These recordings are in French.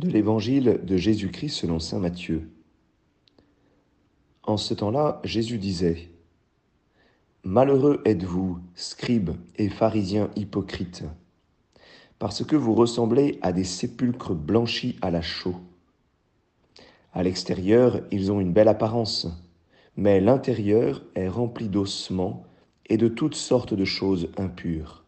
De l'Évangile de Jésus-Christ selon Saint Matthieu. En ce temps-là, Jésus disait, Malheureux êtes-vous, scribes et pharisiens hypocrites, parce que vous ressemblez à des sépulcres blanchis à la chaux. À l'extérieur, ils ont une belle apparence, mais l'intérieur est rempli d'ossements et de toutes sortes de choses impures.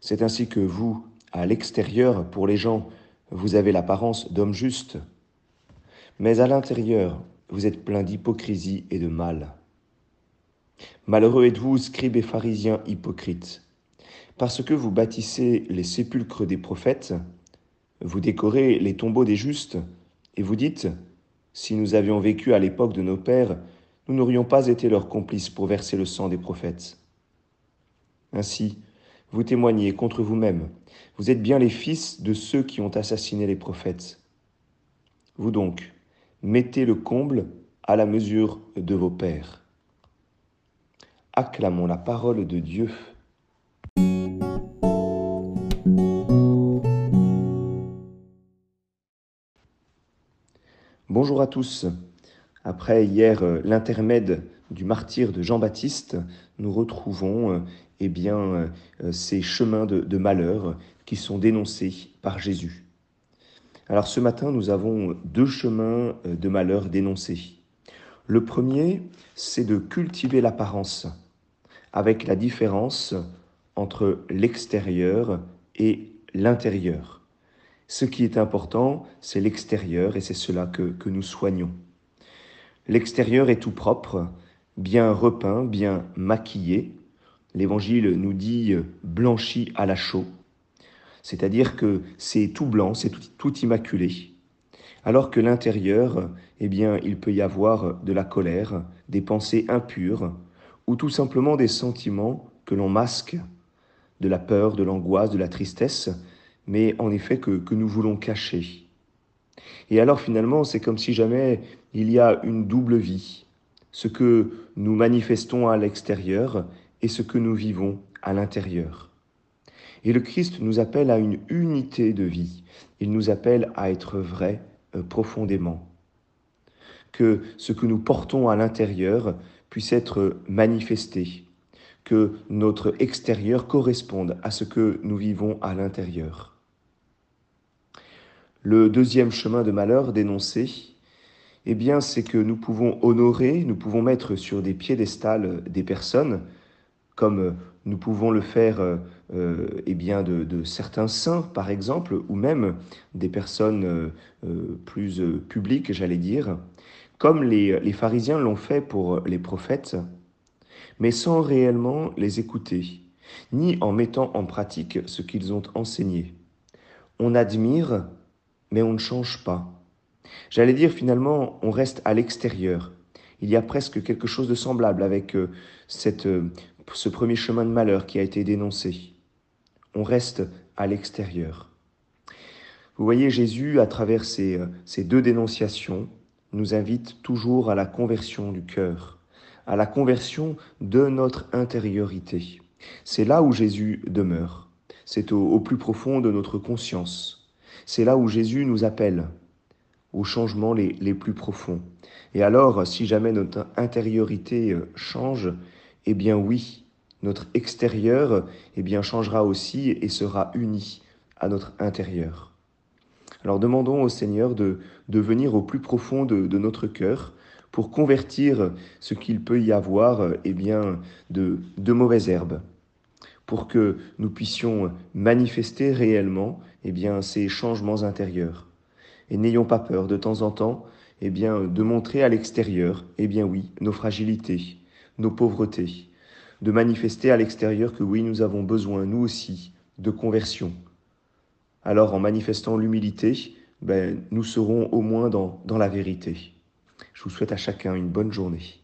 C'est ainsi que vous, à l'extérieur, pour les gens, vous avez l'apparence d'homme juste, mais à l'intérieur, vous êtes plein d'hypocrisie et de mal. Malheureux êtes-vous, scribes et pharisiens hypocrites, parce que vous bâtissez les sépulcres des prophètes, vous décorez les tombeaux des justes, et vous dites, si nous avions vécu à l'époque de nos pères, nous n'aurions pas été leurs complices pour verser le sang des prophètes. Ainsi, vous témoignez contre vous-même. Vous êtes bien les fils de ceux qui ont assassiné les prophètes. Vous donc, mettez le comble à la mesure de vos pères. Acclamons la parole de Dieu. Bonjour à tous. Après hier euh, l'intermède du martyr de Jean-Baptiste, nous retrouvons euh, eh bien, euh, ces chemins de, malheur qui sont dénoncés par Jésus. Alors ce matin, nous avons deux chemins de malheur dénoncés. Le premier, c'est de cultiver l'apparence, avec la différence entre l'extérieur et l'intérieur. Ce qui est important, c'est l'extérieur et c'est cela que nous soignons. L'extérieur est tout propre, bien repeint, bien maquillé. L'évangile nous dit blanchi à la chaux, c'est-à-dire que c'est tout blanc, c'est tout, immaculé. Alors que l'intérieur, eh bien, il peut y avoir de la colère, des pensées impures, ou tout simplement des sentiments que l'on masque, de la peur, de l'angoisse, de la tristesse, mais en effet que, que nous voulons cacher. Et alors finalement, c'est comme si jamais il y a une double vie, ce que nous manifestons à l'extérieur et ce que nous vivons à l'intérieur. Et le Christ nous appelle à une unité de vie, il nous appelle à être vrai euh, profondément. Que ce que nous portons à l'intérieur puisse être manifesté, que notre extérieur corresponde à ce que nous vivons à l'intérieur. Le deuxième chemin de malheur dénoncé, eh bien, c'est que nous pouvons honorer, nous pouvons mettre sur des piédestals des personnes, comme nous pouvons le faire euh, eh bien, de, certains saints, par exemple, ou même des personnes euh, plus publiques, j'allais dire, comme les, les pharisiens l'ont fait pour les prophètes, mais sans réellement les écouter, ni en mettant en pratique ce qu'ils ont enseigné. On admire mais on ne change pas. J'allais dire finalement, on reste à l'extérieur. Il y a presque quelque chose de semblable avec euh, cette, euh, ce premier chemin de malheur qui a été dénoncé. On reste à l'extérieur. Vous voyez, Jésus, à travers ces, euh, ces deux dénonciations, nous invite toujours à la conversion du cœur, à la conversion de notre intériorité. C'est là où Jésus demeure. C'est au plus profond de notre conscience. C'est là où Jésus nous appelle aux changements les, les, plus profonds. Et alors, si jamais notre intériorité euh, change, eh bien oui, notre extérieur eh bien, changera aussi et sera uni à notre intérieur. Alors demandons au Seigneur de, de venir au plus profond de, de notre cœur pour convertir ce qu'il peut y avoir eh bien, de, de mauvaises herbes pour que nous puissions manifester réellement eh bien, ces changements intérieurs. Et n'ayons pas peur de temps en temps eh de montrer à l'extérieur, eh nos fragilités, nos pauvretés, de manifester à l'extérieur que oui, nous avons besoin, nous aussi, de conversion. Alors en manifestant l'humilité, ben, nous serons au moins dans la vérité. Je vous souhaite à chacun une bonne journée.